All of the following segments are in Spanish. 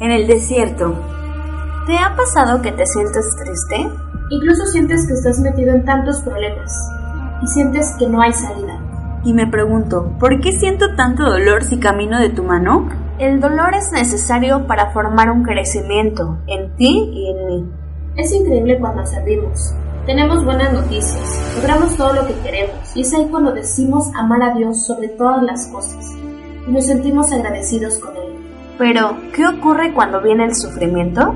En el desierto, ¿te ha pasado que te sientes triste? Incluso sientes que estás metido en tantos problemas y sientes que no hay salida. Y me pregunto, ¿por qué siento tanto dolor si camino de tu mano? El dolor es necesario para formar un crecimiento en ti y en mí. Es increíble cuando servimos. Tenemos buenas noticias, logramos todo lo que queremos y es ahí cuando decimos amar a Dios sobre todas las cosas y nos sentimos agradecidos con Él. Pero, ¿qué ocurre cuando viene el sufrimiento?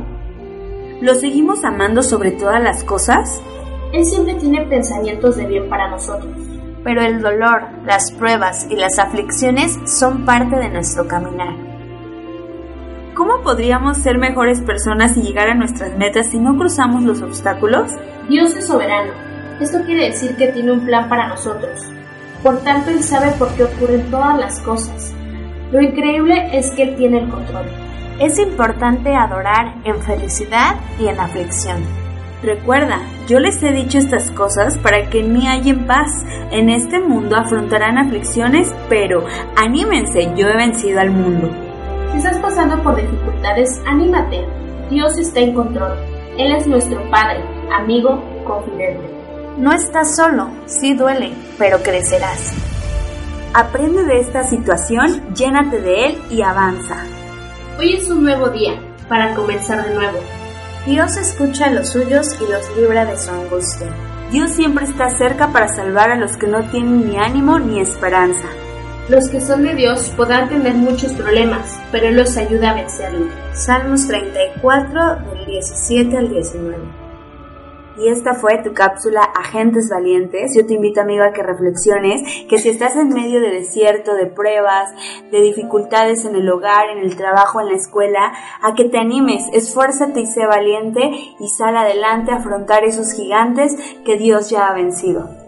¿Lo seguimos amando sobre todas las cosas? Él siempre tiene pensamientos de bien para nosotros. Pero el dolor, las pruebas y las aflicciones son parte de nuestro caminar. ¿Cómo podríamos ser mejores personas y llegar a nuestras metas si no cruzamos los obstáculos? Dios es soberano. Esto quiere decir que tiene un plan para nosotros. Por tanto, Él sabe por qué ocurren todas las cosas. Lo increíble es que Él tiene el control. Es importante adorar en felicidad y en aflicción. Recuerda, yo les he dicho estas cosas para que en mí en paz. En este mundo afrontarán aflicciones, pero anímense, yo he vencido al mundo. Si estás pasando por dificultades, anímate. Dios está en control. Él es nuestro Padre, amigo, confidente. No estás solo, sí duele, pero crecerás. Aprende de esta situación, llénate de él y avanza. Hoy es un nuevo día para comenzar de nuevo. Dios escucha a los suyos y los libra de su angustia. Dios siempre está cerca para salvar a los que no tienen ni ánimo ni esperanza. Los que son de Dios podrán tener muchos problemas, pero Él los ayuda a vencerlo. Salmos 34 del 17 al 19. Y esta fue tu cápsula Agentes Valientes. Yo te invito, amigo, a que reflexiones que si estás en medio de desierto, de pruebas, de dificultades en el hogar, en el trabajo, en la escuela, a que te animes, esfuérzate y sé valiente y sal adelante a afrontar esos gigantes que Dios ya ha vencido.